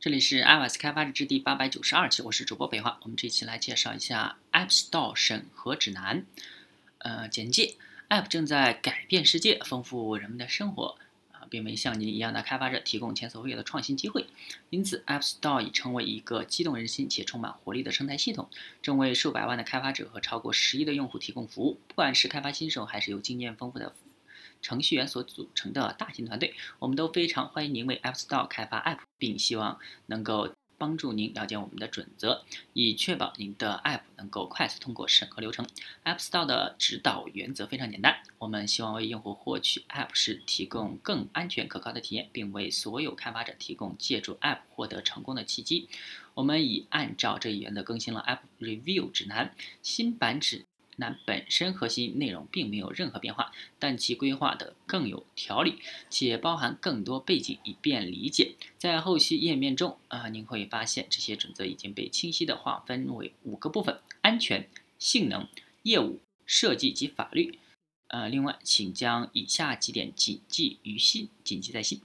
这里是 iOS 开发日志第八百九十二期，我是主播北华。我们这期来介绍一下 App Store 审核指南。呃，简介：App 正在改变世界，丰富人们的生活啊，并为像您一样的开发者提供前所未有的创新机会。因此，App Store 已成为一个激动人心且充满活力的生态系统，正为数百万的开发者和超过十亿的用户提供服务。不管是开发新手，还是有经验丰富的。程序员所组成的大型团队，我们都非常欢迎您为 App Store 开发 App，并希望能够帮助您了解我们的准则，以确保您的 App 能够快速通过审核流程。App Store 的指导原则非常简单，我们希望为用户获取 App 时提供更安全可靠的体验，并为所有开发者提供借助 App 获得成功的契机。我们已按照这一原则更新了 App Review 指南，新版指。那本身核心内容并没有任何变化，但其规划的更有条理，且包含更多背景以便理解。在后续页面中啊，您会发现这些准则已经被清晰地划分为五个部分：安全、性能、业务、设计及法律。呃，另外，请将以下几点谨记于心，谨记在心。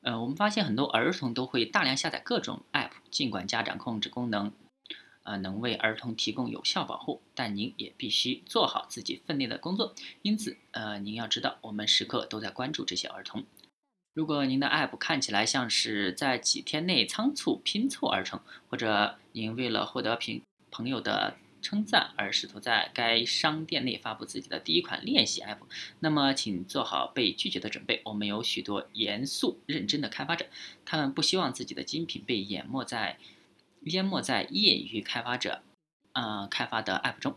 呃，我们发现很多儿童都会大量下载各种 App，尽管家长控制功能。呃，能为儿童提供有效保护，但您也必须做好自己分内的工作。因此，呃，您要知道，我们时刻都在关注这些儿童。如果您的 App 看起来像是在几天内仓促拼凑而成，或者您为了获得朋朋友的称赞而试图在该商店内发布自己的第一款练习 App，那么请做好被拒绝的准备。我们有许多严肃认真的开发者，他们不希望自己的精品被淹没在。淹没在业余开发者，呃，开发的 App 中。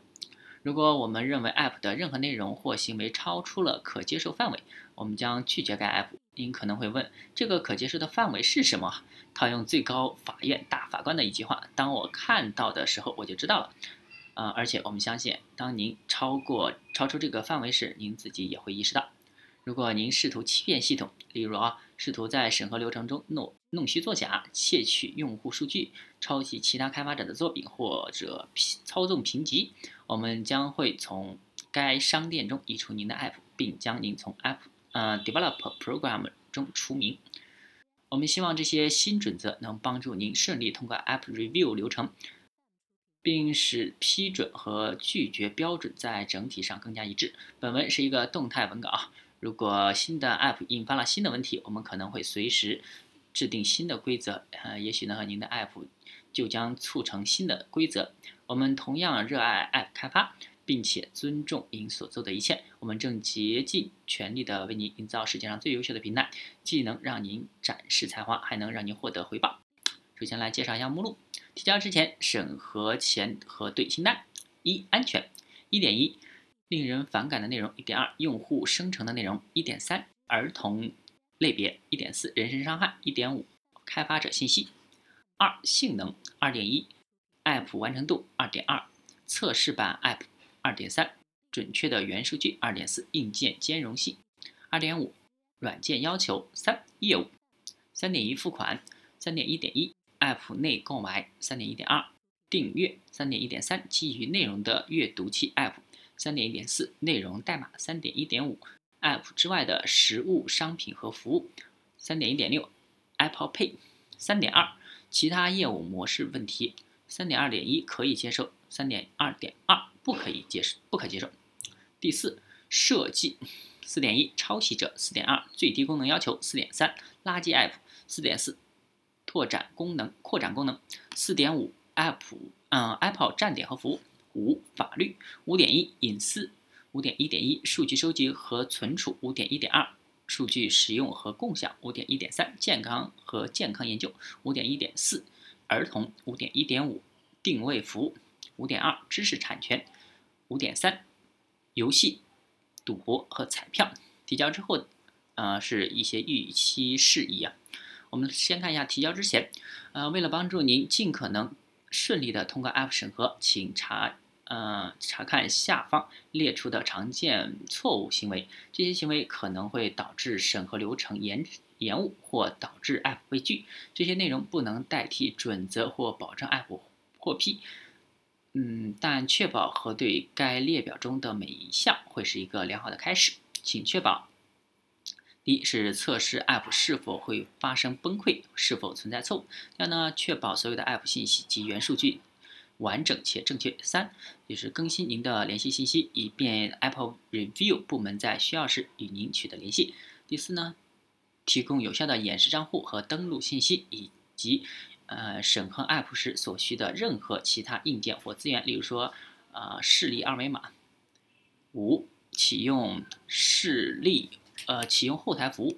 如果我们认为 App 的任何内容或行为超出了可接受范围，我们将拒绝该 App。您可能会问，这个可接受的范围是什么？套用最高法院大法官的一句话：“当我看到的时候，我就知道了。”呃，而且我们相信，当您超过超出这个范围时，您自己也会意识到。如果您试图欺骗系统，例如啊，试图在审核流程中弄弄虚作假、窃取用户数据、抄袭其他开发者的作品或者操纵评级，我们将会从该商店中移除您的 App，并将您从 App 呃 Developer Program 中除名。我们希望这些新准则能帮助您顺利通过 App Review 流程，并使批准和拒绝标准在整体上更加一致。本文是一个动态文稿。如果新的 App 引发了新的问题，我们可能会随时制定新的规则。呃，也许呢，您的 App 就将促成新的规则。我们同样热爱 App 开发，并且尊重您所做的一切。我们正竭尽全力地为您营造世界上最优秀的平台，既能让您展示才华，还能让您获得回报。首先来介绍一下目录：提交之前、审核前核对清单。一、安全。一点一。令人反感的内容，一点二；用户生成的内容，一点三；儿童类别，一点四；人身伤害，一点五；开发者信息，二；性能，二点一；App 完成度，二点二；测试版 App，二点三；准确的元数据，二点四；硬件兼容性，二点五；软件要求，三；业务，三点一；付款，三点一点一；App 内购买，三点一点二；订阅，三点一点三；基于内容的阅读器 App。三点一点四内容代码，三点一点五 App 之外的实物商品和服务，三点一点六 Apple Pay，三点二其他业务模式问题，三点二点一可以接受，三点二点二不可以接受，不可接受。第四设计，四点一抄袭者，四点二最低功能要求，四点三垃圾 App，四点四拓展功能扩展功能，四点五 App 嗯 Apple 站点和服务。五法律五点一隐私五点一点一数据收集和存储五点一点二数据使用和共享五点一点三健康和健康研究五点一点四儿童五点一点五定位服务五点二知识产权五点三游戏赌博和彩票提交之后，呃是一些预期事宜啊。我们先看一下提交之前，呃，为了帮助您尽可能顺利的通过 App 审核，请查。呃，查看下方列出的常见错误行为，这些行为可能会导致审核流程延延误或导致 App 被拒。这些内容不能代替准则或保证 App 获批。嗯，但确保核对该列表中的每一项会是一个良好的开始。请确保第一是测试 App 是否会发生崩溃，是否存在错误；第二呢，确保所有的 App 信息及原数据完整且正确；三就是更新您的联系信息，以便 Apple Review 部门在需要时与您取得联系；第四呢，提供有效的演示账户和登录信息，以及呃审核 App 时所需的任何其他硬件或资源，例如说呃视力二维码。五启用视力。呃，启用后台服务，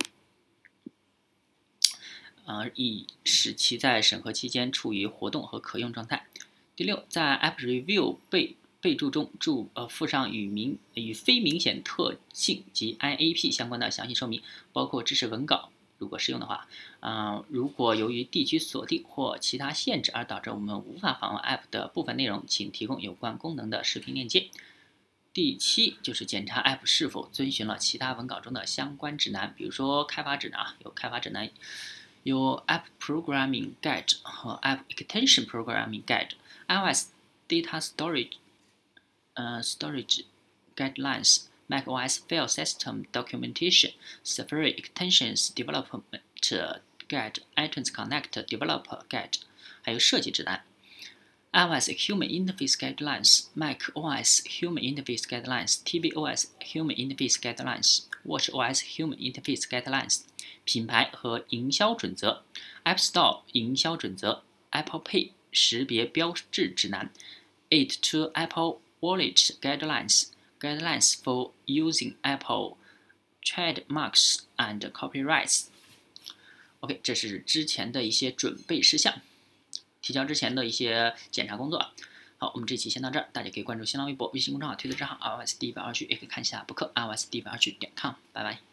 呃，以使其在审核期间处于活动和可用状态。第六，在 App Review 备备注中注呃附上与明与非明显特性及 IAP 相关的详细说明，包括支持文稿，如果适用的话。嗯，如果由于地区锁定或其他限制而导致我们无法访问 App 的部分内容，请提供有关功能的视频链接。第七就是检查 App 是否遵循了其他文稿中的相关指南，比如说开发指南啊，有开发指南，有 App Programming Guide 和 App Extension Programming Guide，iOS Data Storage，呃 Storage Guidelines，macOS File System Documentation，Safari Extensions Development Guide，iTunes Connect Developer Guide，还有设计指南。 iOS Human Interface Guidelines、macOS Human Interface Guidelines、tvOS Human Interface Guidelines、watchOS Human Interface Guidelines、品牌和营销准则、App Store 营销准则、Apple Pay 识别标志指南、It to Apple Wallet Guidelines、Guidelines for using Apple trademarks and copyrights。OK，这是之前的一些准备事项。 提交之前的一些检查工作。好，我们这期先到这儿，大家可以关注新浪微博、微信公众号、推特账号 iOS 第一百二区，也可以看一下博客 iOS 第一百二区点 com。拜拜。